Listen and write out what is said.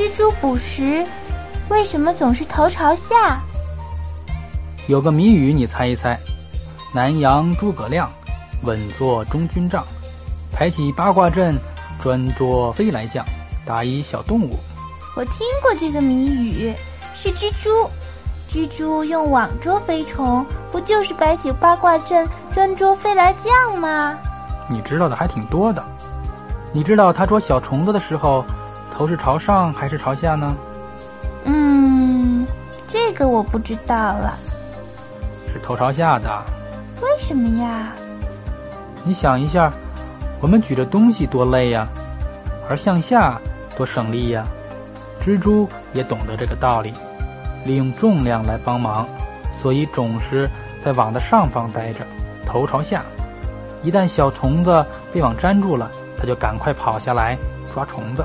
蜘蛛捕食，为什么总是头朝下？有个谜语，你猜一猜。南阳诸葛亮，稳坐中军帐，排起八卦阵，专捉飞来将，打一小动物。我听过这个谜语，是蜘蛛。蜘蛛用网捉飞虫，不就是摆起八卦阵，专捉飞来将吗？你知道的还挺多的。你知道它捉小虫子的时候，头是朝上还是朝下呢？嗯，这个我不知道了。是头朝下的。为什么呀？你想一下，我们举着东西多累呀，而向下多省力呀。蜘蛛也懂得这个道理，利用重量来帮忙，所以总是在网的上方待着，头朝下。一旦小虫子被网粘住了，它就赶快跑下来抓虫子。